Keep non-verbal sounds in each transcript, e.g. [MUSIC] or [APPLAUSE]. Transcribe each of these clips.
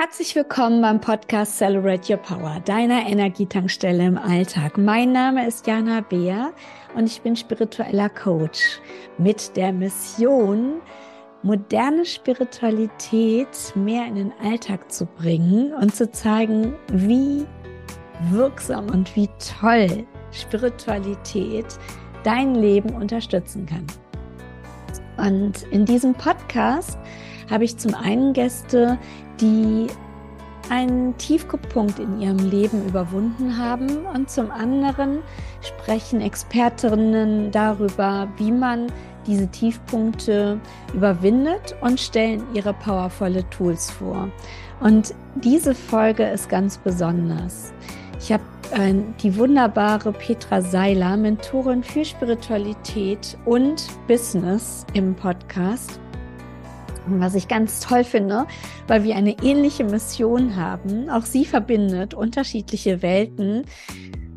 Herzlich willkommen beim Podcast Celebrate Your Power, deiner Energietankstelle im Alltag. Mein Name ist Jana Beer und ich bin spiritueller Coach mit der Mission, moderne Spiritualität mehr in den Alltag zu bringen und zu zeigen, wie wirksam und wie toll Spiritualität dein Leben unterstützen kann. Und in diesem Podcast habe ich zum einen Gäste, die einen Tiefpunkt in ihrem Leben überwunden haben und zum anderen sprechen Expertinnen darüber, wie man diese Tiefpunkte überwindet und stellen ihre powervolle Tools vor. Und diese Folge ist ganz besonders. Ich habe äh, die wunderbare Petra Seiler, Mentorin für Spiritualität und Business im Podcast was ich ganz toll finde, weil wir eine ähnliche Mission haben. Auch sie verbindet unterschiedliche Welten,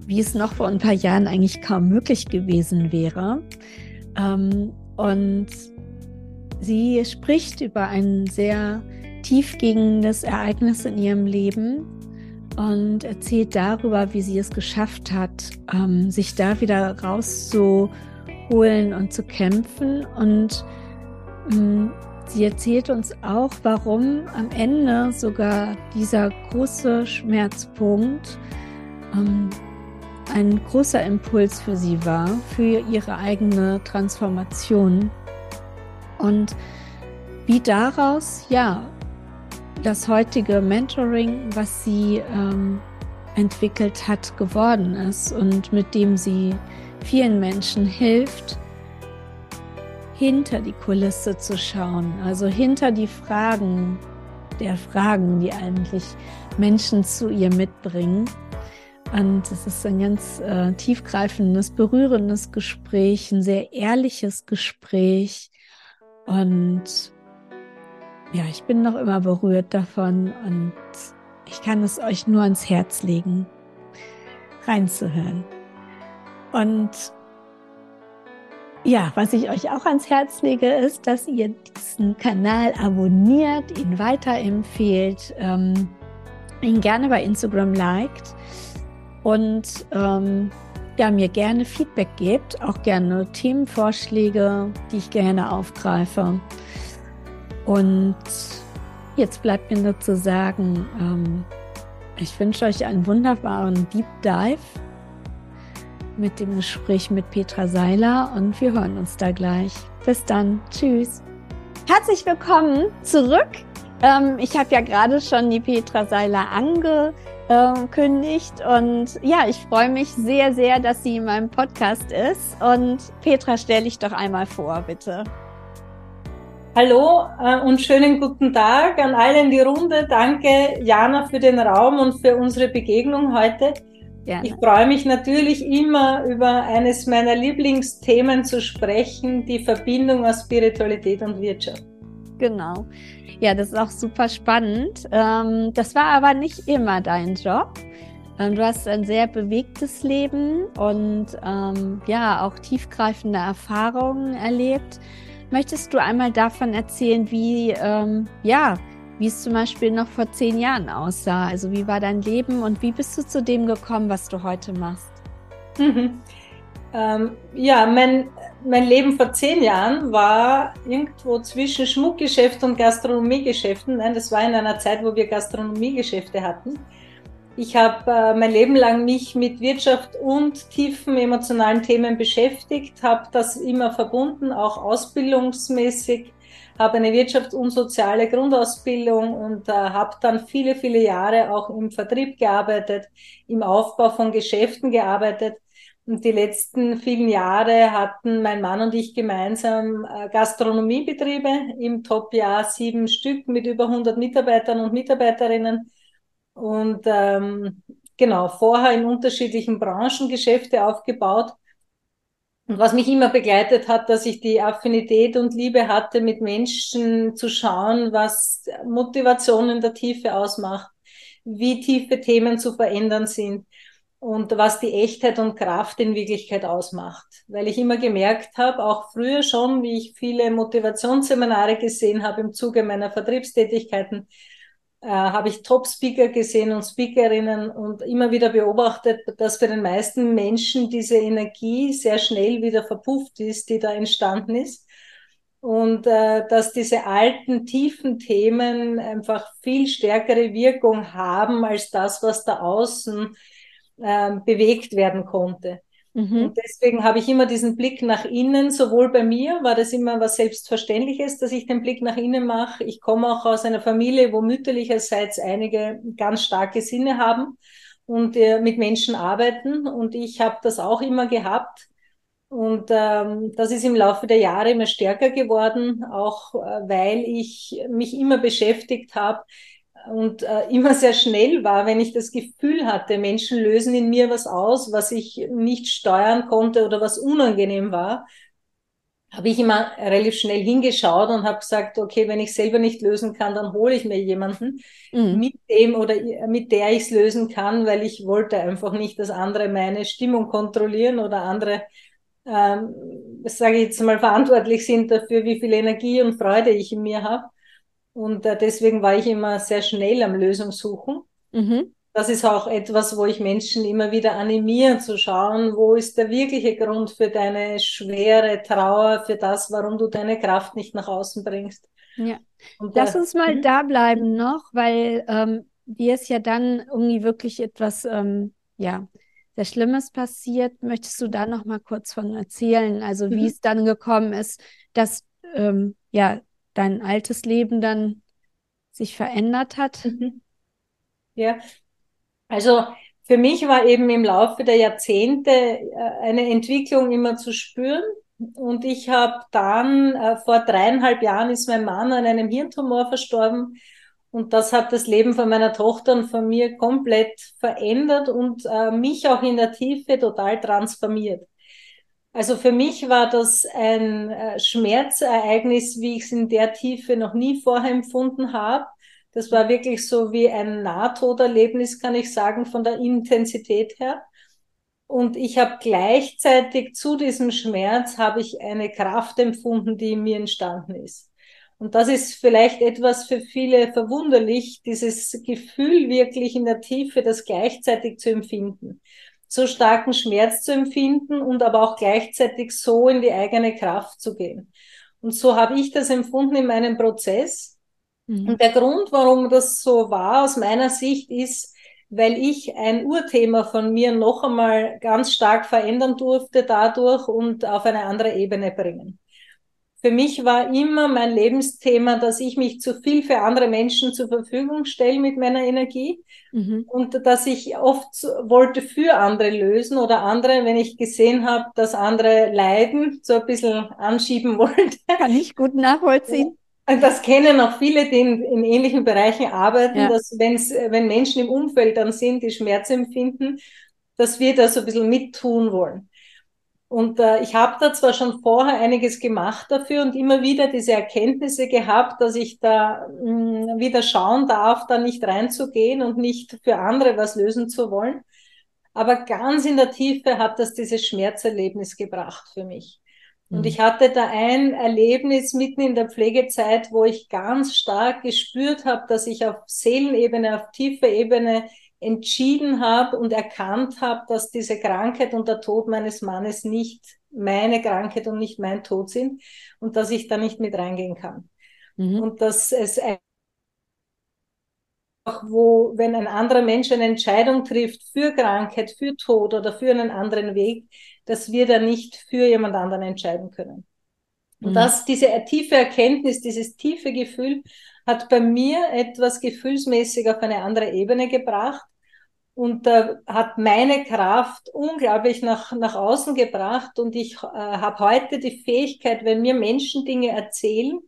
wie es noch vor ein paar Jahren eigentlich kaum möglich gewesen wäre. Ähm, und sie spricht über ein sehr tiefgehendes Ereignis in ihrem Leben und erzählt darüber, wie sie es geschafft hat, ähm, sich da wieder rauszuholen und zu kämpfen und ähm, Sie erzählt uns auch, warum am Ende sogar dieser große Schmerzpunkt ähm, ein großer Impuls für sie war, für ihre eigene Transformation. Und wie daraus, ja, das heutige Mentoring, was sie ähm, entwickelt hat, geworden ist und mit dem sie vielen Menschen hilft, hinter die Kulisse zu schauen, also hinter die Fragen der Fragen, die eigentlich Menschen zu ihr mitbringen. Und es ist ein ganz äh, tiefgreifendes, berührendes Gespräch, ein sehr ehrliches Gespräch. Und ja, ich bin noch immer berührt davon und ich kann es euch nur ans Herz legen, reinzuhören. Und ja, was ich euch auch ans Herz lege, ist, dass ihr diesen Kanal abonniert, ihn weiterempfehlt, ähm, ihn gerne bei Instagram liked und ähm, ja, mir gerne Feedback gebt, auch gerne Themenvorschläge, die ich gerne aufgreife. Und jetzt bleibt mir nur zu sagen, ähm, ich wünsche euch einen wunderbaren Deep Dive mit dem Gespräch mit Petra Seiler und wir hören uns da gleich. Bis dann. Tschüss. Herzlich willkommen zurück. Ähm, ich habe ja gerade schon die Petra Seiler angekündigt und ja, ich freue mich sehr, sehr, dass sie in meinem Podcast ist. Und Petra, stell dich doch einmal vor, bitte. Hallo äh, und schönen guten Tag an alle in die Runde. Danke, Jana, für den Raum und für unsere Begegnung heute. Gerne. Ich freue mich natürlich immer über eines meiner Lieblingsthemen zu sprechen, die Verbindung aus Spiritualität und Wirtschaft. Genau. Ja, das ist auch super spannend. Ähm, das war aber nicht immer dein Job. Ähm, du hast ein sehr bewegtes Leben und ähm, ja, auch tiefgreifende Erfahrungen erlebt. Möchtest du einmal davon erzählen, wie ja, wie es zum Beispiel noch vor zehn Jahren aussah. Also wie war dein Leben und wie bist du zu dem gekommen, was du heute machst? Mhm. Ähm, ja, mein, mein Leben vor zehn Jahren war irgendwo zwischen Schmuckgeschäft und Gastronomiegeschäften. Nein, das war in einer Zeit, wo wir Gastronomiegeschäfte hatten. Ich habe äh, mein Leben lang mich mit Wirtschaft und tiefen emotionalen Themen beschäftigt, habe das immer verbunden, auch ausbildungsmäßig habe eine Wirtschafts- und soziale Grundausbildung und äh, habe dann viele, viele Jahre auch im Vertrieb gearbeitet, im Aufbau von Geschäften gearbeitet. Und die letzten vielen Jahre hatten mein Mann und ich gemeinsam äh, Gastronomiebetriebe im Top-Jahr sieben Stück mit über 100 Mitarbeitern und Mitarbeiterinnen. Und ähm, genau, vorher in unterschiedlichen Branchen Geschäfte aufgebaut und was mich immer begleitet hat, dass ich die Affinität und Liebe hatte, mit Menschen zu schauen, was Motivation in der Tiefe ausmacht, wie tiefe Themen zu verändern sind und was die Echtheit und Kraft in Wirklichkeit ausmacht. Weil ich immer gemerkt habe, auch früher schon, wie ich viele Motivationsseminare gesehen habe im Zuge meiner Vertriebstätigkeiten, äh, habe ich Top-Speaker gesehen und Speakerinnen und immer wieder beobachtet, dass für den meisten Menschen diese Energie sehr schnell wieder verpufft ist, die da entstanden ist. Und äh, dass diese alten, tiefen Themen einfach viel stärkere Wirkung haben als das, was da außen äh, bewegt werden konnte. Mhm. Und deswegen habe ich immer diesen Blick nach innen, sowohl bei mir war das immer was Selbstverständliches, dass ich den Blick nach innen mache. Ich komme auch aus einer Familie, wo mütterlicherseits einige ganz starke Sinne haben und äh, mit Menschen arbeiten. Und ich habe das auch immer gehabt. Und ähm, das ist im Laufe der Jahre immer stärker geworden, auch äh, weil ich mich immer beschäftigt habe, und äh, immer sehr schnell war, wenn ich das Gefühl hatte, Menschen lösen in mir was aus, was ich nicht steuern konnte oder was unangenehm war, habe ich immer relativ schnell hingeschaut und habe gesagt, okay, wenn ich selber nicht lösen kann, dann hole ich mir jemanden mhm. mit dem oder mit der ich es lösen kann, weil ich wollte einfach nicht, dass andere meine Stimmung kontrollieren oder andere, ähm, sage ich jetzt mal, verantwortlich sind dafür, wie viel Energie und Freude ich in mir habe. Und äh, deswegen war ich immer sehr schnell am Lösungssuchen. Mhm. Das ist auch etwas, wo ich Menschen immer wieder animiere zu schauen, wo ist der wirkliche Grund für deine schwere Trauer, für das, warum du deine Kraft nicht nach außen bringst. Ja. Und Lass uns mal mhm. da bleiben noch, weil ähm, dir ist ja dann irgendwie wirklich etwas, ähm, ja, sehr Schlimmes passiert. Möchtest du da noch mal kurz von erzählen? Also wie mhm. es dann gekommen ist, dass ähm, ja dein altes Leben dann sich verändert hat? Mhm. Ja, also für mich war eben im Laufe der Jahrzehnte äh, eine Entwicklung immer zu spüren. Und ich habe dann, äh, vor dreieinhalb Jahren ist mein Mann an einem Hirntumor verstorben. Und das hat das Leben von meiner Tochter und von mir komplett verändert und äh, mich auch in der Tiefe total transformiert. Also für mich war das ein äh, Schmerzereignis, wie ich es in der Tiefe noch nie vorher empfunden habe. Das war wirklich so wie ein Nahtoderlebnis, kann ich sagen, von der Intensität her. Und ich habe gleichzeitig zu diesem Schmerz habe ich eine Kraft empfunden, die in mir entstanden ist. Und das ist vielleicht etwas für viele verwunderlich, dieses Gefühl wirklich in der Tiefe, das gleichzeitig zu empfinden so starken Schmerz zu empfinden und aber auch gleichzeitig so in die eigene Kraft zu gehen. Und so habe ich das empfunden in meinem Prozess. Mhm. Und der Grund, warum das so war, aus meiner Sicht, ist, weil ich ein Urthema von mir noch einmal ganz stark verändern durfte dadurch und auf eine andere Ebene bringen. Für mich war immer mein Lebensthema, dass ich mich zu viel für andere Menschen zur Verfügung stelle mit meiner Energie Mhm. Und dass ich oft wollte für andere lösen oder andere, wenn ich gesehen habe, dass andere leiden, so ein bisschen anschieben [LAUGHS] wollte. Kann ich gut nachvollziehen. Das kennen auch viele, die in, in ähnlichen Bereichen arbeiten, ja. dass wenn's, wenn Menschen im Umfeld dann sind, die Schmerz empfinden, dass wir da so ein bisschen mittun wollen. Und äh, ich habe da zwar schon vorher einiges gemacht dafür und immer wieder diese Erkenntnisse gehabt, dass ich da mh, mm, wieder schauen darf, da nicht reinzugehen und nicht für andere was lösen zu wollen. Aber ganz in der Tiefe hat das dieses Schmerzerlebnis gebracht für mich. Und mhm. ich hatte da ein Erlebnis mitten in der Pflegezeit, wo ich ganz stark gespürt habe, dass ich auf Seelenebene, auf tiefer Ebene entschieden habe und erkannt habe, dass diese Krankheit und der Tod meines Mannes nicht meine Krankheit und nicht mein Tod sind und dass ich da nicht mit reingehen kann. Mhm. Und dass es auch wo, wenn ein anderer Mensch eine Entscheidung trifft für Krankheit, für Tod oder für einen anderen Weg, dass wir da nicht für jemand anderen entscheiden können. Und mhm. das, diese tiefe Erkenntnis, dieses tiefe Gefühl hat bei mir etwas gefühlsmäßig auf eine andere Ebene gebracht und äh, hat meine Kraft unglaublich nach, nach außen gebracht. Und ich äh, habe heute die Fähigkeit, wenn mir Menschen Dinge erzählen,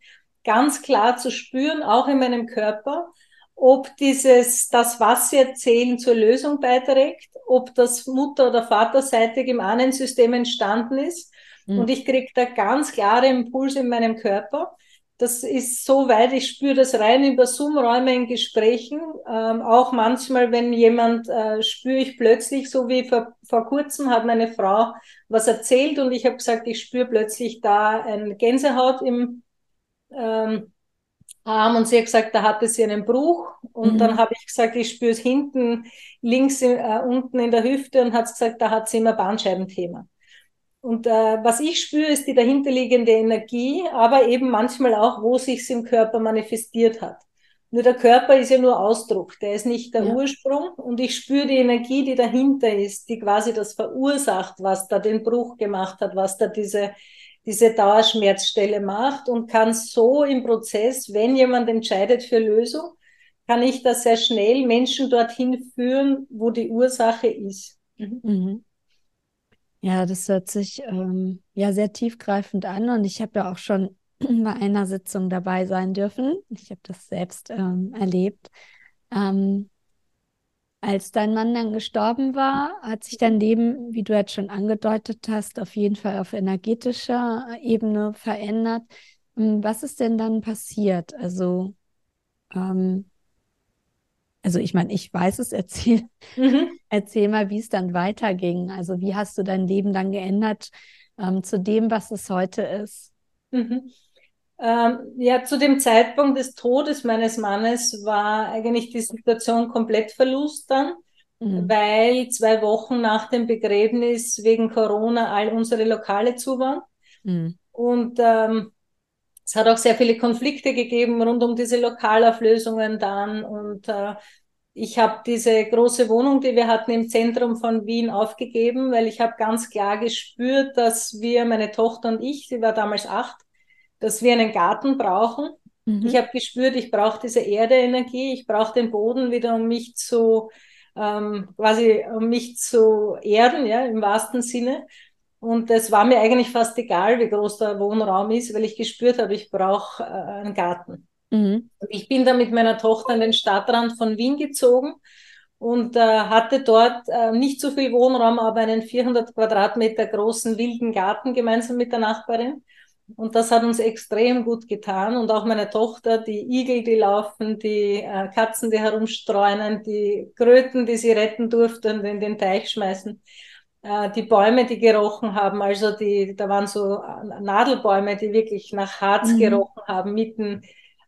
ganz klar zu spüren, auch in meinem Körper, ob dieses, das, was sie erzählen, zur Lösung beiträgt, ob das Mutter- oder Vaterseitig im Ahnensystem entstanden ist. Mhm. Und ich kriege da ganz klare Impulse in meinem Körper das ist so weit, ich spüre das rein über Zoom-Räume in Gesprächen. Ähm, auch manchmal, wenn jemand, äh, spüre ich plötzlich, so wie vor, vor kurzem hat meine Frau was erzählt und ich habe gesagt, ich spüre plötzlich da ein Gänsehaut im, ähm, Arm und sie hat gesagt, da hatte sie einen Bruch. Und mhm. dann habe ich gesagt, ich spüre es hinten, links, äh, unten in der Hüfte und hat gesagt, da hat sie immer Bandscheibenthema. Und äh, was ich spüre, ist die dahinterliegende Energie, aber eben manchmal auch, wo sich es im Körper manifestiert hat. Nur der Körper ist ja nur Ausdruck, der ist nicht der ja. Ursprung. Und ich spüre die Energie, die dahinter ist, die quasi das verursacht, was da den Bruch gemacht hat, was da diese, diese Dauerschmerzstelle macht und kann so im Prozess, wenn jemand entscheidet für Lösung, kann ich da sehr schnell Menschen dorthin führen, wo die Ursache ist. Mhm. Mhm. Ja, das hört sich ähm, ja sehr tiefgreifend an und ich habe ja auch schon [CLEARS THROAT] bei einer Sitzung dabei sein dürfen. Ich habe das selbst ähm, erlebt. Ähm, als dein Mann dann gestorben war, hat sich dein Leben, wie du jetzt schon angedeutet hast, auf jeden Fall auf energetischer Ebene verändert. Ähm, was ist denn dann passiert? Also ähm, also ich meine, ich weiß es, erzähl, mhm. [LAUGHS] erzähl mal, wie es dann weiterging. Also wie hast du dein Leben dann geändert ähm, zu dem, was es heute ist? Mhm. Ähm, ja, zu dem Zeitpunkt des Todes meines Mannes war eigentlich die Situation komplett Verlust dann, mhm. weil zwei Wochen nach dem Begräbnis wegen Corona all unsere Lokale zu waren. Mhm. Und ähm, es hat auch sehr viele Konflikte gegeben rund um diese Lokalauflösungen dann. Und äh, ich habe diese große Wohnung, die wir hatten im Zentrum von Wien, aufgegeben, weil ich habe ganz klar gespürt, dass wir, meine Tochter und ich, sie war damals acht, dass wir einen Garten brauchen. Mhm. Ich habe gespürt, ich brauche diese Erdeenergie, ich brauche den Boden wieder, um mich zu ähm, quasi um mich zu erden, ja, im wahrsten Sinne. Und es war mir eigentlich fast egal, wie groß der Wohnraum ist, weil ich gespürt habe, ich brauche äh, einen Garten. Mhm. Ich bin dann mit meiner Tochter in den Stadtrand von Wien gezogen und äh, hatte dort äh, nicht so viel Wohnraum, aber einen 400 Quadratmeter großen wilden Garten gemeinsam mit der Nachbarin. Und das hat uns extrem gut getan. Und auch meine Tochter, die Igel, die laufen, die äh, Katzen, die herumstreunen, die Kröten, die sie retten durften und in den Teich schmeißen äh, die Bäume, die gerochen haben, also die, da waren so äh, Nadelbäume, die wirklich nach Harz mhm. gerochen haben, mitten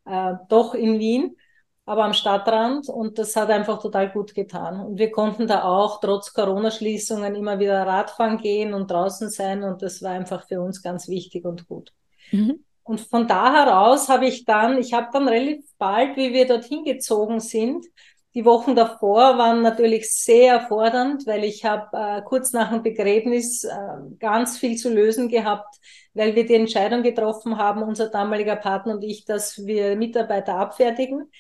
äh, doch in Wien, aber am Stadtrand und das hat einfach total gut getan. Und wir konnten da auch trotz Corona-Schließungen immer wieder Radfahren gehen und draußen sein und das war einfach für uns ganz wichtig und gut. Mhm. Und von da heraus habe ich dann, ich habe dann relativ bald, wie wir dorthin gezogen sind, die Wochen davor waren natürlich sehr fordernd, weil ich habe äh, kurz nach dem Begräbnis äh, ganz viel zu lösen gehabt, weil wir die Entscheidung getroffen haben, unser damaliger Partner und ich, dass wir Mitarbeiter abfertigen.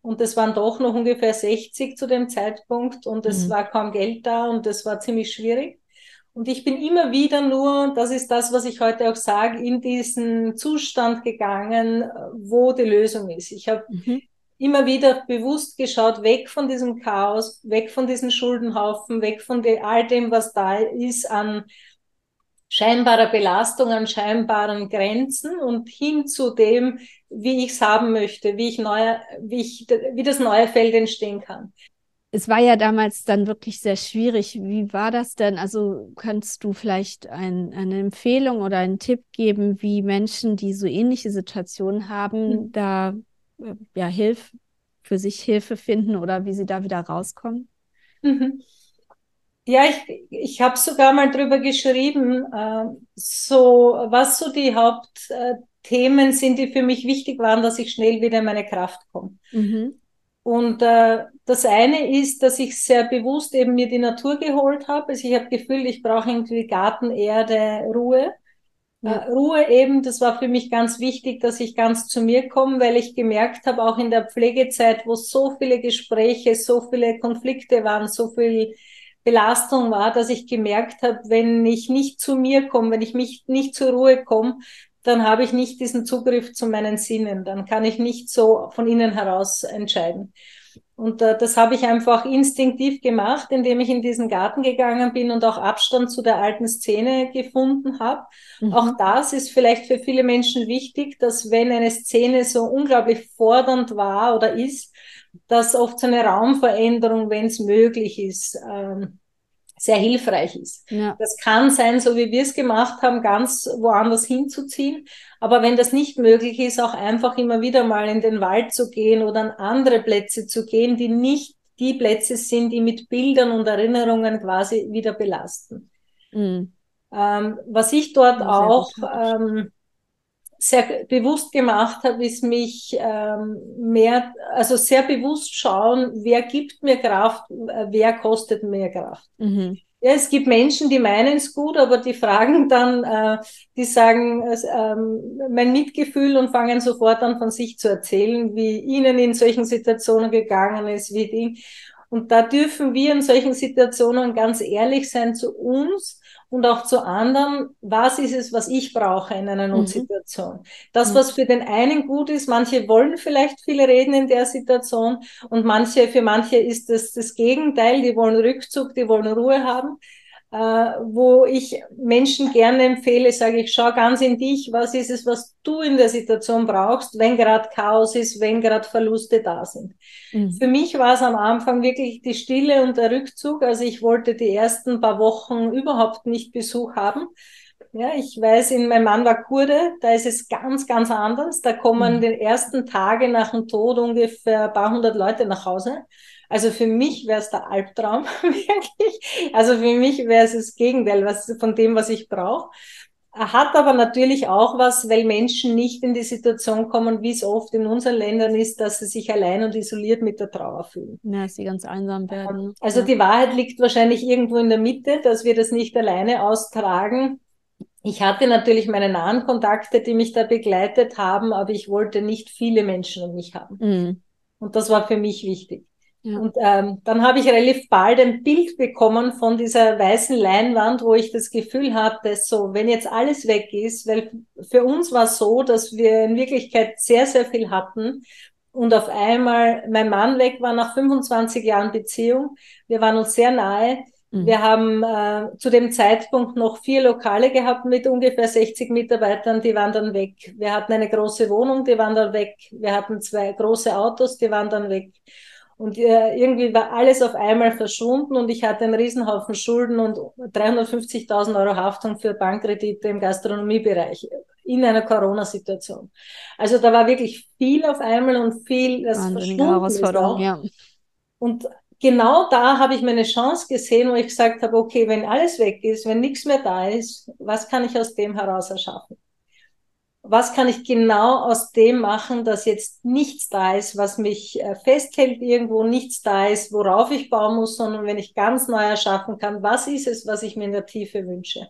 Und es waren doch noch ungefähr 60 zu dem Zeitpunkt und es mhm. war kaum Geld da und es war ziemlich schwierig. Und ich bin immer wieder nur, das ist das, was ich heute auch sage, in diesen Zustand gegangen, wo die Lösung ist. Ich habe mhm immer wieder bewusst geschaut, weg von diesem Chaos, weg von diesen Schuldenhaufen, weg von all dem, was da ist an scheinbarer Belastung, an scheinbaren Grenzen und hin zu dem, wie ich es haben möchte, wie ich neue, wie ich, wie das neue Feld entstehen kann. Es war ja damals dann wirklich sehr schwierig. Wie war das denn? Also kannst du vielleicht ein, eine Empfehlung oder einen Tipp geben, wie Menschen, die so ähnliche Situationen haben, mhm. da ja, Hilfe, für sich Hilfe finden oder wie sie da wieder rauskommen? Mhm. Ja, ich, ich habe sogar mal drüber geschrieben, äh, so was so die Hauptthemen äh, sind, die für mich wichtig waren, dass ich schnell wieder in meine Kraft komme. Mhm. Und äh, das eine ist, dass ich sehr bewusst eben mir die Natur geholt habe. Also ich habe Gefühl, ich brauche irgendwie Garten, Erde, Ruhe. Ja. Äh, Ruhe eben, das war für mich ganz wichtig, dass ich ganz zu mir komme, weil ich gemerkt habe, auch in der Pflegezeit, wo so viele Gespräche, so viele Konflikte waren, so viel Belastung war, dass ich gemerkt habe, wenn ich nicht zu mir komme, wenn ich mich nicht zur Ruhe komme, dann habe ich nicht diesen Zugriff zu meinen Sinnen, dann kann ich nicht so von innen heraus entscheiden. Und äh, das habe ich einfach instinktiv gemacht, indem ich in diesen Garten gegangen bin und auch Abstand zu der alten Szene gefunden habe. Mhm. Auch das ist vielleicht für viele Menschen wichtig, dass wenn eine Szene so unglaublich fordernd war oder ist, dass oft so eine Raumveränderung, wenn es möglich ist, ähm, sehr hilfreich ist. Ja. Das kann sein, so wie wir es gemacht haben, ganz woanders hinzuziehen. Aber wenn das nicht möglich ist, auch einfach immer wieder mal in den Wald zu gehen oder an andere Plätze zu gehen, die nicht die Plätze sind, die mit Bildern und Erinnerungen quasi wieder belasten. Mhm. Ähm, was ich dort auch ähm, sehr bewusst gemacht habe, ist mich ähm, mehr, also sehr bewusst schauen, wer gibt mir Kraft, äh, wer kostet mir Kraft. Mhm. Ja, es gibt Menschen, die meinen es gut, aber die fragen dann, äh, die sagen äh, mein Mitgefühl und fangen sofort an von sich zu erzählen, wie ihnen in solchen Situationen gegangen ist, wie die. Und da dürfen wir in solchen Situationen ganz ehrlich sein zu uns und auch zu anderen, was ist es, was ich brauche in einer mhm. Notsituation. Mhm. Das, was für den einen gut ist, manche wollen vielleicht viel reden in der Situation und manche, für manche ist das das Gegenteil, die wollen Rückzug, die wollen Ruhe haben wo ich Menschen gerne empfehle, sage ich, schau ganz in dich, was ist es, was du in der Situation brauchst, wenn gerade Chaos ist, wenn gerade Verluste da sind. Mhm. Für mich war es am Anfang wirklich die Stille und der Rückzug. Also ich wollte die ersten paar Wochen überhaupt nicht Besuch haben. Ja, ich weiß, in, mein Mann war Kurde, da ist es ganz, ganz anders. Da kommen mhm. den ersten Tage nach dem Tod ungefähr ein paar hundert Leute nach Hause. Also für mich wäre es der Albtraum, [LAUGHS] wirklich. Also für mich wäre es das Gegenteil was, von dem, was ich brauche. Hat aber natürlich auch was, weil Menschen nicht in die Situation kommen, wie es oft in unseren Ländern ist, dass sie sich allein und isoliert mit der Trauer fühlen. Ja, sie ganz einsam werden. Also ja. die Wahrheit liegt wahrscheinlich irgendwo in der Mitte, dass wir das nicht alleine austragen. Ich hatte natürlich meine nahen Kontakte, die mich da begleitet haben, aber ich wollte nicht viele Menschen um mich haben. Mhm. Und das war für mich wichtig. Ja. Und ähm, dann habe ich relativ bald ein Bild bekommen von dieser weißen Leinwand, wo ich das Gefühl hatte, so, wenn jetzt alles weg ist, weil für uns war es so, dass wir in Wirklichkeit sehr, sehr viel hatten und auf einmal mein Mann weg war nach 25 Jahren Beziehung. Wir waren uns sehr nahe. Mhm. Wir haben äh, zu dem Zeitpunkt noch vier Lokale gehabt mit ungefähr 60 Mitarbeitern, die waren dann weg. Wir hatten eine große Wohnung, die waren dann weg. Wir hatten zwei große Autos, die waren dann weg. Und äh, irgendwie war alles auf einmal verschwunden und ich hatte einen Riesenhaufen Schulden und 350.000 Euro Haftung für Bankkredite im Gastronomiebereich in einer Corona-Situation. Also da war wirklich viel auf einmal und viel, das Wahnsinnige Herausforderung, ja. Und genau da habe ich meine Chance gesehen, wo ich gesagt habe, okay, wenn alles weg ist, wenn nichts mehr da ist, was kann ich aus dem heraus erschaffen? Was kann ich genau aus dem machen, dass jetzt nichts da ist, was mich äh, festhält irgendwo, nichts da ist, worauf ich bauen muss, sondern wenn ich ganz neu erschaffen kann, was ist es, was ich mir in der Tiefe wünsche.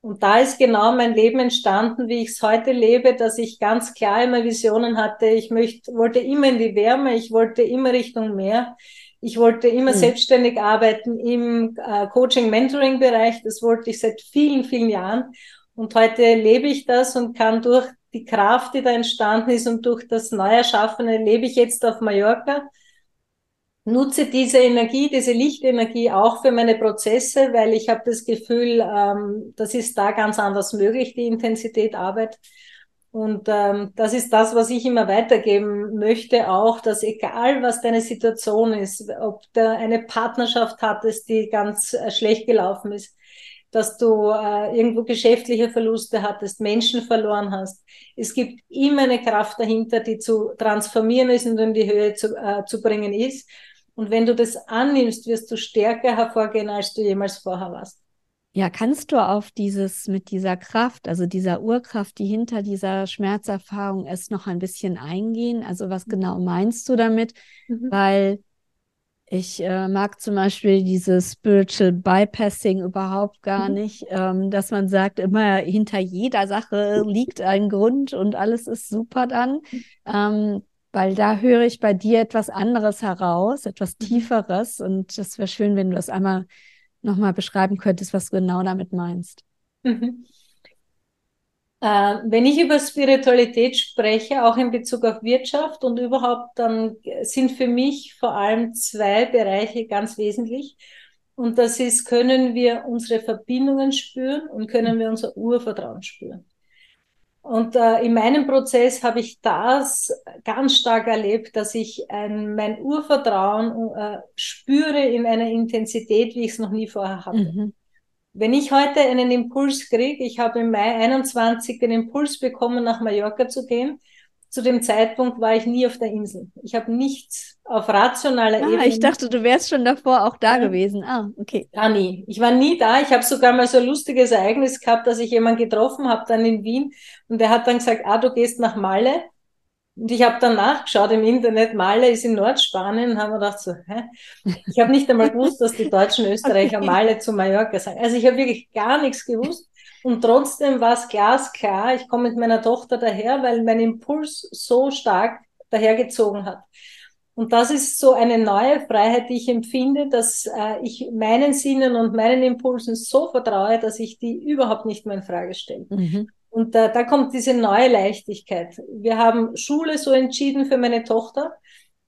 Und da ist genau mein Leben entstanden, wie ich es heute lebe, dass ich ganz klar immer Visionen hatte. Ich möchte, wollte immer in die Wärme, ich wollte immer Richtung Meer. Ich wollte immer mhm. selbstständig arbeiten im äh, Coaching-Mentoring-Bereich. Das wollte ich seit vielen, vielen Jahren. Und heute lebe ich das und kann durch die Kraft, die da entstanden ist und durch das Neuerschaffene, lebe ich jetzt auf Mallorca, nutze diese Energie, diese Lichtenergie auch für meine Prozesse, weil ich habe das Gefühl, ähm, das ist da ganz anders möglich, die Intensität Arbeit. Und ähm, das ist das, was ich immer weitergeben möchte, auch, dass egal was deine Situation ist, ob du eine Partnerschaft hattest, die ganz äh, schlecht gelaufen ist, dass du äh, irgendwo geschäftliche Verluste hattest, Menschen verloren hast. Es gibt immer eine Kraft dahinter, die zu transformieren ist und in die Höhe zu, äh, zu bringen ist. Und wenn du das annimmst, wirst du stärker hervorgehen, als du jemals vorher warst. Ja, kannst du auf dieses mit dieser Kraft, also dieser Urkraft, die hinter dieser Schmerzerfahrung ist, noch ein bisschen eingehen? Also was genau meinst du damit? Mhm. Weil ich äh, mag zum Beispiel dieses Spiritual Bypassing überhaupt gar mhm. nicht, ähm, dass man sagt, immer hinter jeder Sache liegt ein Grund und alles ist super dann. Ähm, weil da höre ich bei dir etwas anderes heraus, etwas mhm. Tieferes. Und das wäre schön, wenn du das einmal nochmal beschreiben könntest, was du genau damit meinst. Mhm. Äh, wenn ich über Spiritualität spreche, auch in Bezug auf Wirtschaft und überhaupt, dann sind für mich vor allem zwei Bereiche ganz wesentlich. Und das ist, können wir unsere Verbindungen spüren und können wir unser Urvertrauen spüren. Und äh, in meinem Prozess habe ich das ganz stark erlebt, dass ich ein, mein Urvertrauen äh, spüre in einer Intensität, wie ich es noch nie vorher hatte. Mhm. Wenn ich heute einen Impuls kriege, ich habe im Mai 21 den Impuls bekommen, nach Mallorca zu gehen, zu dem Zeitpunkt war ich nie auf der Insel. Ich habe nichts auf rationaler ah, Ebene. Ich dachte, du wärst schon davor auch da ja. gewesen. Ah, okay. Ja, nie. Ich war nie da. Ich habe sogar mal so ein lustiges Ereignis gehabt, dass ich jemanden getroffen habe dann in Wien und der hat dann gesagt, ah, du gehst nach Malle. Und ich habe dann nachgeschaut im Internet, Malle ist in Nordspanien, und haben wir gedacht so, hä? Ich habe nicht einmal gewusst, dass die deutschen Österreicher. Malle zu Mallorca sagen. Also ich habe wirklich gar nichts gewusst. Und trotzdem war es glasklar, ich komme mit meiner Tochter daher, weil mein Impuls so stark dahergezogen hat. Und das ist so eine neue Freiheit, die ich empfinde, dass äh, ich meinen Sinnen und meinen Impulsen so vertraue, dass ich die überhaupt nicht mehr in Frage stelle. Mhm. Und äh, da kommt diese neue Leichtigkeit. Wir haben Schule so entschieden für meine Tochter.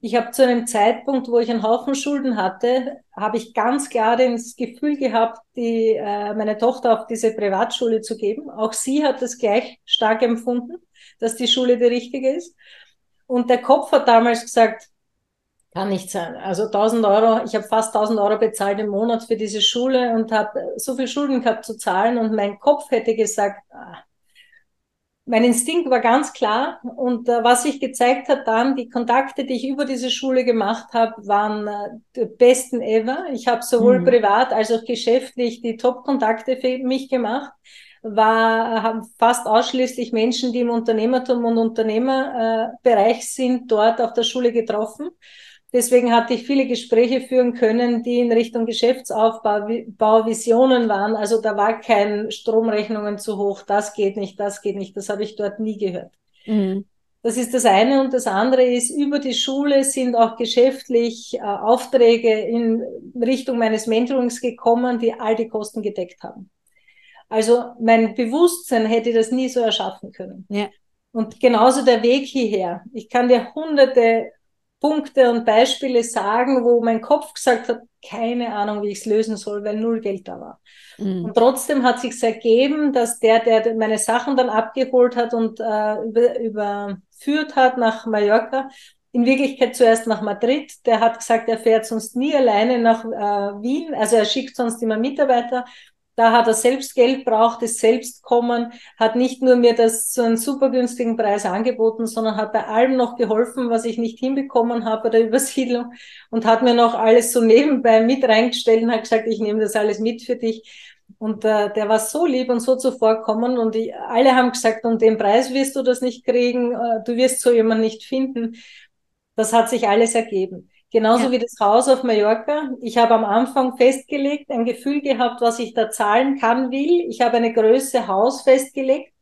Ich habe zu einem Zeitpunkt, wo ich einen Haufen Schulden hatte, habe ich ganz klar das Gefühl gehabt, die, äh, meine Tochter auf diese Privatschule zu geben. Auch sie hat es gleich stark empfunden, dass die Schule die richtige ist. Und der Kopf hat damals gesagt, kann nicht sein. Also 1000 Euro, ich habe fast 1000 Euro bezahlt im Monat für diese Schule und habe so viel Schulden gehabt zu zahlen und mein Kopf hätte gesagt, ah, mein Instinkt war ganz klar und äh, was sich gezeigt hat dann, die Kontakte, die ich über diese Schule gemacht habe, waren äh, die besten ever. Ich habe sowohl mhm. privat als auch geschäftlich die Top-Kontakte für mich gemacht, war haben fast ausschließlich Menschen, die im Unternehmertum und Unternehmerbereich äh, sind, dort auf der Schule getroffen. Deswegen hatte ich viele Gespräche führen können, die in Richtung Geschäftsaufbau, Bau, Visionen waren. Also da war kein Stromrechnungen zu hoch, das geht nicht, das geht nicht. Das habe ich dort nie gehört. Mhm. Das ist das eine. Und das andere ist, über die Schule sind auch geschäftlich äh, Aufträge in Richtung meines Mentorings gekommen, die all die Kosten gedeckt haben. Also mein Bewusstsein hätte das nie so erschaffen können. Ja. Und genauso der Weg hierher. Ich kann dir hunderte Punkte und Beispiele sagen, wo mein Kopf gesagt hat, keine Ahnung, wie ich es lösen soll, weil null Geld da war. Mhm. Und trotzdem hat sich ergeben, dass der, der meine Sachen dann abgeholt hat und äh, über, überführt hat nach Mallorca, in Wirklichkeit zuerst nach Madrid. Der hat gesagt, er fährt sonst nie alleine nach äh, Wien. Also er schickt sonst immer Mitarbeiter da hat er selbst Geld braucht, ist selbst kommen, hat nicht nur mir das zu einem super günstigen Preis angeboten, sondern hat bei allem noch geholfen, was ich nicht hinbekommen habe bei der Übersiedlung und hat mir noch alles so nebenbei mit reingestellt und hat gesagt, ich nehme das alles mit für dich. Und äh, der war so lieb und so zuvorkommen und ich, alle haben gesagt, um den Preis wirst du das nicht kriegen, äh, du wirst so jemanden nicht finden. Das hat sich alles ergeben. Genauso ja. wie das Haus auf Mallorca. Ich habe am Anfang festgelegt, ein Gefühl gehabt, was ich da zahlen kann, will. Ich habe eine Größe Haus festgelegt.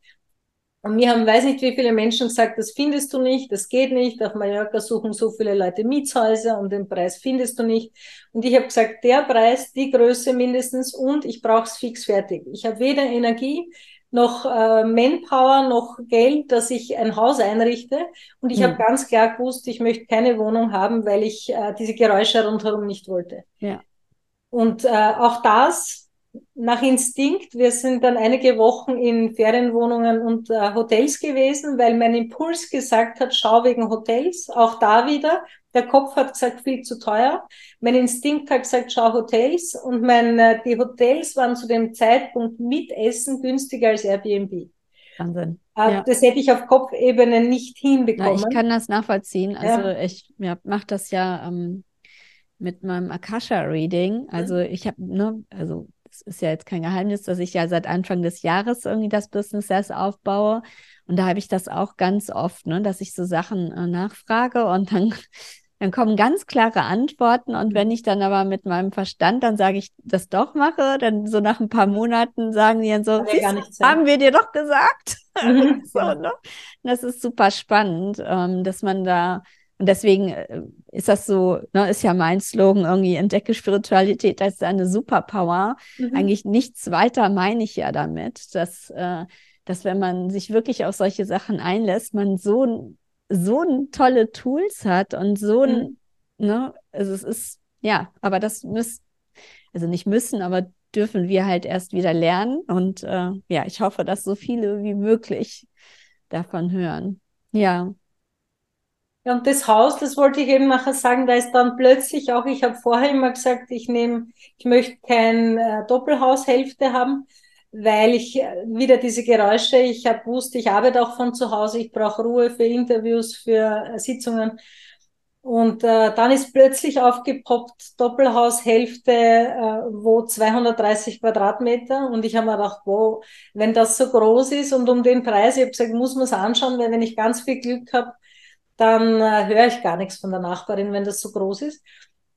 Und mir haben, weiß nicht wie viele Menschen gesagt, das findest du nicht, das geht nicht. Auf Mallorca suchen so viele Leute Mietshäuser und den Preis findest du nicht. Und ich habe gesagt, der Preis, die Größe mindestens und ich brauche es fix fertig. Ich habe weder Energie, noch äh, Manpower, noch Geld, dass ich ein Haus einrichte. Und ich mhm. habe ganz klar gewusst, ich möchte keine Wohnung haben, weil ich äh, diese Geräusche rundherum nicht wollte. Ja. Und äh, auch das nach Instinkt. Wir sind dann einige Wochen in Ferienwohnungen und äh, Hotels gewesen, weil mein Impuls gesagt hat, schau wegen Hotels. Auch da wieder der Kopf hat gesagt, viel zu teuer. Mein Instinkt hat gesagt, schau Hotels. Und mein, äh, die Hotels waren zu dem Zeitpunkt mit Essen günstiger als Airbnb. Wahnsinn. Äh, ja. Das hätte ich auf Kopfebene nicht hinbekommen. Na, ich kann das nachvollziehen. Also ja. ich ja, mache das ja ähm, mit meinem Akasha-Reading. Also ich habe, ne, also es ist ja jetzt kein Geheimnis, dass ich ja seit Anfang des Jahres irgendwie das Business erst aufbaue. Und da habe ich das auch ganz oft, ne, dass ich so Sachen äh, nachfrage und dann dann kommen ganz klare Antworten und wenn ich dann aber mit meinem Verstand dann sage ich das doch mache, dann so nach ein paar Monaten sagen die dann so, haben wir dir doch gesagt. So, ne? Das ist super spannend, ähm, dass man da und deswegen äh, ist das so, ne, ist ja mein Slogan irgendwie, entdecke Spiritualität als eine Superpower. Mhm. Eigentlich nichts weiter meine ich ja damit, dass, äh, dass wenn man sich wirklich auf solche Sachen einlässt, man so so tolle Tools hat und so ein, mhm. ne, also es ist, ja, aber das müssen, also nicht müssen, aber dürfen wir halt erst wieder lernen. Und äh, ja, ich hoffe, dass so viele wie möglich davon hören. Ja. Ja, und das Haus, das wollte ich eben nachher sagen, da ist dann plötzlich auch, ich habe vorher immer gesagt, ich nehme, ich möchte kein äh, Doppelhaushälfte haben, weil ich äh, wieder diese Geräusche, ich habe wusste, ich arbeite auch von zu Hause, ich brauche Ruhe für Interviews, für äh, Sitzungen. Und äh, dann ist plötzlich aufgepoppt Doppelhaushälfte, äh, wo 230 Quadratmeter. Und ich habe mir gedacht, wow, wenn das so groß ist und um den Preis, ich habe gesagt, muss man es anschauen, weil wenn ich ganz viel Glück habe, dann äh, höre ich gar nichts von der Nachbarin, wenn das so groß ist.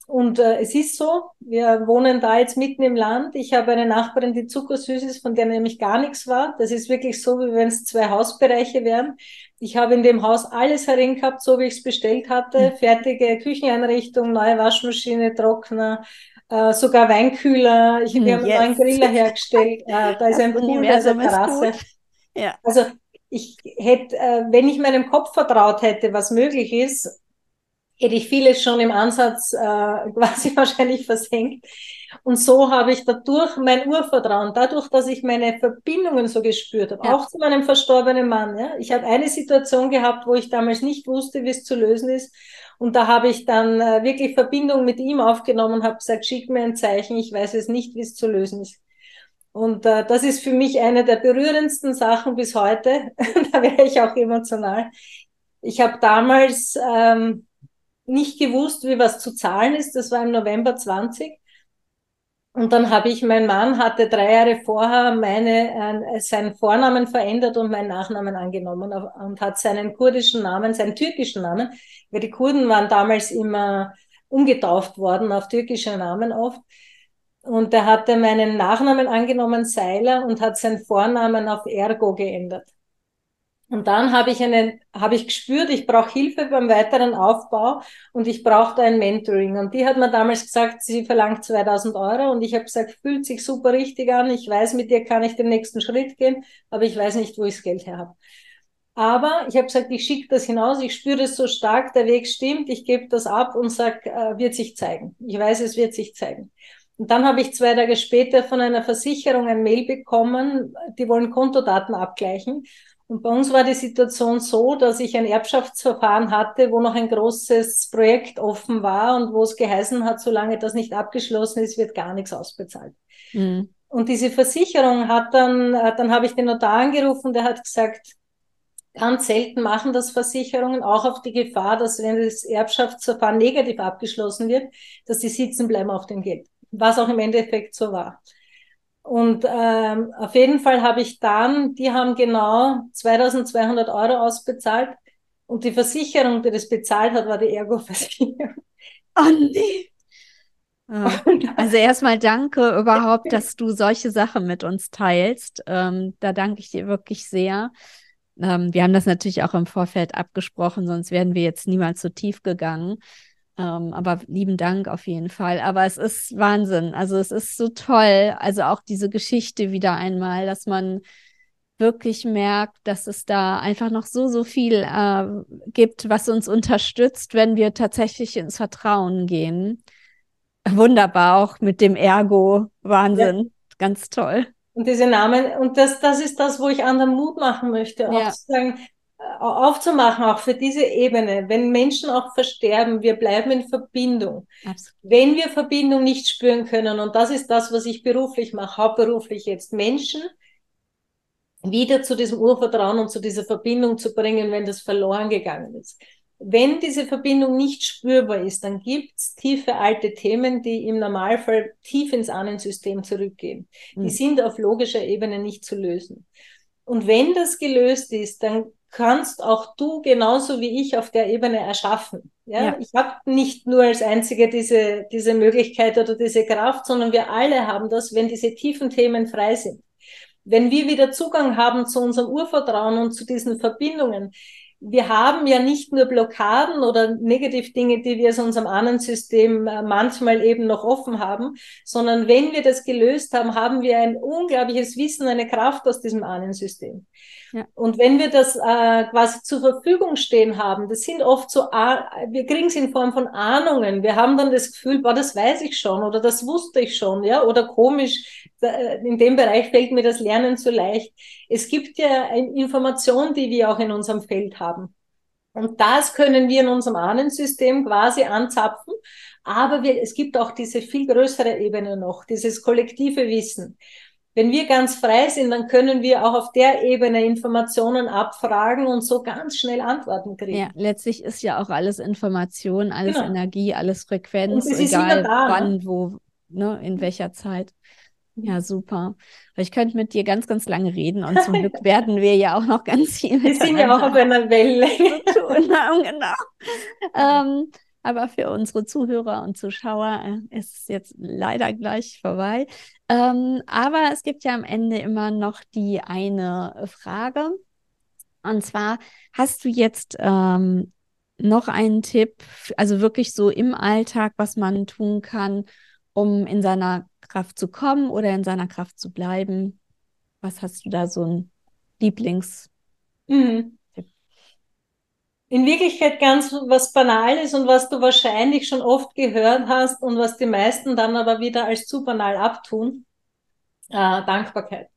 Und äh, es ist so, wir wohnen da jetzt mitten im Land. Ich habe eine Nachbarin, die zuckersüß ist, von der nämlich gar nichts war. Das ist wirklich so, wie wenn es zwei Hausbereiche wären. Ich habe in dem Haus alles herin gehabt, so wie ich es bestellt hatte. Mhm. Fertige Kücheneinrichtung, neue Waschmaschine, Trockner, äh, sogar Weinkühler. Ich, wir haben yes. einen neuen Griller hergestellt. [LAUGHS] Äh, da ist ein Pool, da ist eine Terrasse. Ja. Also ich hätte, äh, wenn ich meinem Kopf vertraut hätte, was möglich ist, hätte ich vieles schon im Ansatz äh, [LAUGHS] quasi wahrscheinlich versenkt. Und so habe ich dadurch mein Urvertrauen, dadurch, dass ich meine Verbindungen so gespürt habe, ja. auch zu meinem verstorbenen Mann. Ja. Ich habe eine Situation gehabt, wo ich damals nicht wusste, wie es zu lösen ist. Und da habe ich dann äh, wirklich Verbindung mit ihm aufgenommen und habe gesagt, schick mir ein Zeichen, ich weiß es nicht, wie es zu lösen ist. Und äh, das ist für mich eine der berührendsten Sachen bis heute. [LAUGHS] da wäre ich auch emotional. Ich habe damals ähm, nicht gewusst, wie was zu zahlen ist. Das war im November 20. Und dann habe ich, mein Mann hatte drei Jahre vorher meine, äh, seinen Vornamen verändert und meinen Nachnamen angenommen und hat seinen kurdischen Namen, seinen türkischen Namen, weil die Kurden waren damals immer umgetauft worden auf türkische Namen oft, und er hatte meinen Nachnamen angenommen, Seiler, und hat seinen Vornamen auf Ergo geändert. Und dann habe ich einen, habe ich gespürt, ich brauche Hilfe beim weiteren Aufbau und ich brauchte ein Mentoring. Und die hat mir damals gesagt, sie verlangt 2000 Euro. Und ich habe gesagt, fühlt sich super richtig an. Ich weiß, mit dir kann ich den nächsten Schritt gehen, aber ich weiß nicht, wo ich das Geld her habe. Aber ich habe gesagt, ich schicke das hinaus, ich spüre es so stark, der Weg stimmt, ich gebe das ab und sag, äh, wird sich zeigen. Ich weiß, es wird sich zeigen. Und dann habe ich zwei Tage später von einer Versicherung ein Mail bekommen, die wollen Kontodaten abgleichen. Und bei uns war die Situation so, dass ich ein Erbschaftsverfahren hatte, wo noch ein großes Projekt offen war und wo es geheißen hat, solange das nicht abgeschlossen ist, wird gar nichts ausbezahlt. Mhm. Und diese Versicherung hat dann, dann habe ich den Notar angerufen, der hat gesagt, ganz selten machen das Versicherungen, auch auf die Gefahr, dass wenn das Erbschaftsverfahren negativ abgeschlossen wird, dass die sitzen bleiben auf dem Geld was auch im Endeffekt so war. Und ähm, auf jeden Fall habe ich dann, die haben genau 2200 Euro ausbezahlt und die Versicherung, die das bezahlt hat, war die Ergo-Versicherung. Oh nee. [LAUGHS] Ah. Also erstmal danke überhaupt, dass du solche Sachen mit uns teilst. Ähm, da danke ich dir wirklich sehr. Ähm, wir haben das natürlich auch im Vorfeld abgesprochen, sonst wären wir jetzt niemals so tief gegangen. Ähm, aber lieben Dank auf jeden Fall. Aber es ist Wahnsinn. Also es ist so toll. Also auch diese Geschichte wieder einmal, dass man wirklich merkt, dass es da einfach noch so, so viel äh, gibt, was uns unterstützt, wenn wir tatsächlich ins Vertrauen gehen. Wunderbar, auch mit dem Ergo. Wahnsinn. Ja. Ganz toll. Und diese Namen, und das, das ist das, wo ich anderen Mut machen möchte, ja. auch zu sagen, aufzumachen, auch für diese Ebene, wenn Menschen auch versterben, wir bleiben in Verbindung. Absolut. Wenn wir Verbindung nicht spüren können, und das ist das, was ich beruflich mache, hauptberuflich jetzt, Menschen wieder zu diesem Urvertrauen und zu dieser Verbindung zu bringen, wenn das verloren gegangen ist. Wenn diese Verbindung nicht spürbar ist, dann gibt's tiefe alte Themen, die im Normalfall tief ins Ahnensystem zurückgehen. Mhm. Die sind auf logischer Ebene nicht zu lösen. Und wenn das gelöst ist, dann kannst auch du genauso wie ich auf der Ebene erschaffen. Ja, ja. ich habe nicht nur als einzige diese, diese Möglichkeit oder diese Kraft, sondern wir alle haben das, wenn diese tiefen Themen frei sind. Wenn wir wieder Zugang haben zu unserem Urvertrauen und zu diesen Verbindungen, wir haben ja nicht nur Blockaden oder Negativdinge, die wir aus unserem Ahnensystem äh, manchmal eben noch offen haben, sondern wenn wir das gelöst haben, haben wir ein unglaubliches Wissen, eine Kraft aus diesem Ahnensystem. Ja. Und wenn wir das äh, quasi zur Verfügung stehen haben, das sind oft so, wir kriegen es in Form von Ahnungen. Wir haben dann das Gefühl, boah, das weiß ich schon oder das wusste ich schon, ja, oder komisch, in dem Bereich fällt mir das Lernen so leicht. Es gibt ja Informationen, die wir auch in unserem Feld haben. Und das können wir in unserem Ahnensystem quasi anzapfen. Aber wir, es gibt auch diese viel größere Ebene noch, dieses kollektive Wissen. Wenn wir ganz frei sind, dann können wir auch auf der Ebene Informationen abfragen und so ganz schnell Antworten kriegen. Ja, letztlich ist ja auch alles Information, alles genau. Energie, alles Frequenz, egal da, ne? wann, wo, ne, in welcher Zeit. Ja, super. Ich könnte mit dir ganz, ganz lange reden und zum Glück werden wir ja auch noch ganz viel [LAUGHS] Wir sind ja auch auf einer Welle. [LAUGHS] genau. Ähm, aber für unsere Zuhörer und Zuschauer äh, ist es jetzt leider gleich vorbei. Ähm, aber es gibt ja am Ende immer noch die eine Frage. Und zwar, hast du jetzt ähm, noch einen Tipp, also wirklich so im Alltag, was man tun kann, um in seiner Kraft zu kommen oder in seiner Kraft zu bleiben? Was hast du da so ein Lieblings? Mhm. In Wirklichkeit ganz was Banales und was du wahrscheinlich schon oft gehört hast und was die meisten dann aber wieder als zu banal abtun. Äh, Dankbarkeit.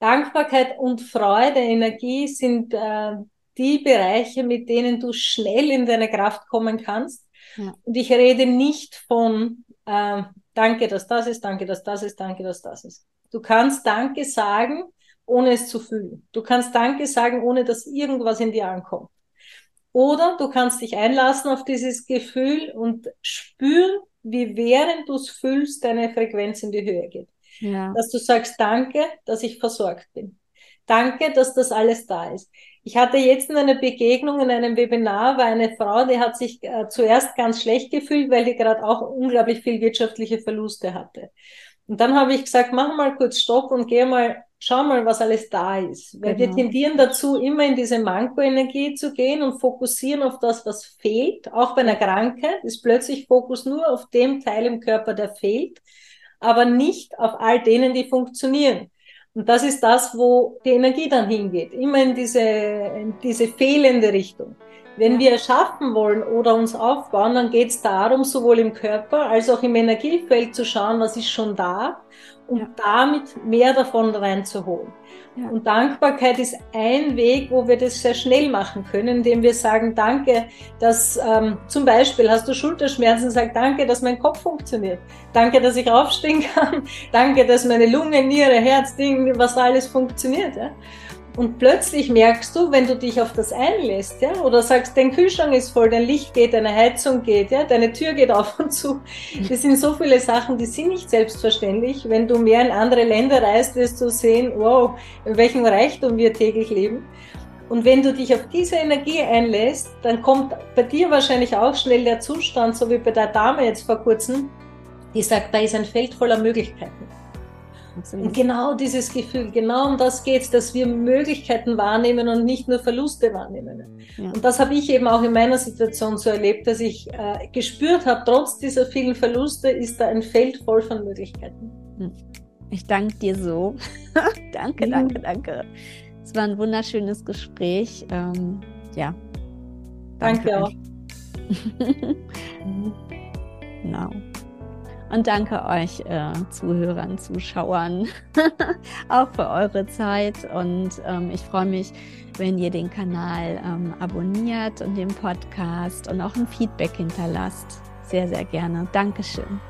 Dankbarkeit und Freude, Energie sind äh, die Bereiche, mit denen du schnell in deine Kraft kommen kannst. Ja. Und ich rede nicht von äh, Danke, dass das ist, danke, dass das ist, danke, dass das ist. Du kannst Danke sagen, ohne es zu fühlen. Du kannst Danke sagen, ohne dass irgendwas in dir ankommt. Oder du kannst dich einlassen auf dieses Gefühl und spüren, wie während du es fühlst, deine Frequenz in die Höhe geht. Ja. Dass du sagst, danke, dass ich versorgt bin. Danke, dass das alles da ist. Ich hatte jetzt in einer Begegnung in einem Webinar, war eine Frau, die hat sich äh, zuerst ganz schlecht gefühlt, weil die gerade auch unglaublich viel wirtschaftliche Verluste hatte. Und dann habe ich gesagt, mach mal kurz Stopp und geh mal, schau mal, was alles da ist. Weil genau. wir tendieren dazu, immer in diese Manko-Energie zu gehen und fokussieren auf das, was fehlt. Auch bei einer Krankheit ist plötzlich Fokus nur auf dem Teil im Körper, der fehlt, aber nicht auf all denen, die funktionieren. Und das ist das, wo die Energie dann hingeht, immer in diese, in diese fehlende Richtung. Wenn wir schaffen wollen oder uns aufbauen, dann geht es darum, sowohl im Körper als auch im Energiefeld zu schauen, was ist schon da und ja. damit mehr davon reinzuholen. Ja. Und Dankbarkeit ist ein Weg, wo wir das sehr schnell machen können, indem wir sagen, danke, dass ähm, zum Beispiel hast du Schulterschmerzen, sag danke, dass mein Kopf funktioniert. Danke, dass ich aufstehen kann. [LAUGHS] danke, dass meine Lunge, Niere, Herz, Ding, was alles funktioniert. Ja? Und plötzlich merkst du, wenn du dich auf das einlässt, ja, oder sagst, dein Kühlschrank ist voll, dein Licht geht, deine Heizung geht, ja, deine Tür geht auf und zu. Das sind so viele Sachen, die sind nicht selbstverständlich. Wenn du mehr in andere Länder reist, wirst du sehen, wow, in welchem Reichtum wir täglich leben. Und wenn du dich auf diese Energie einlässt, dann kommt bei dir wahrscheinlich auch schnell der Zustand, so wie bei der Dame jetzt vor kurzem, die sagt, da ist ein Feld voller Möglichkeiten. Und genau dieses Gefühl, genau um das geht es, dass wir Möglichkeiten wahrnehmen und nicht nur Verluste wahrnehmen. Ja. Und das habe ich eben auch in meiner Situation so erlebt, dass ich äh, gespürt habe, trotz dieser vielen Verluste ist da ein Feld voll von Möglichkeiten. Hm. Ich danke dir so. [LAUGHS] danke, danke, danke. Es war ein wunderschönes Gespräch. Ähm, ja. Danke, danke auch. [LAUGHS] genau. Und danke euch äh, Zuhörern, Zuschauern, [LAUGHS] auch für eure Zeit. Und ähm, ich freue mich, wenn ihr den Kanal ähm, abonniert und den Podcast und auch ein Feedback hinterlasst. Sehr, sehr gerne. Dankeschön.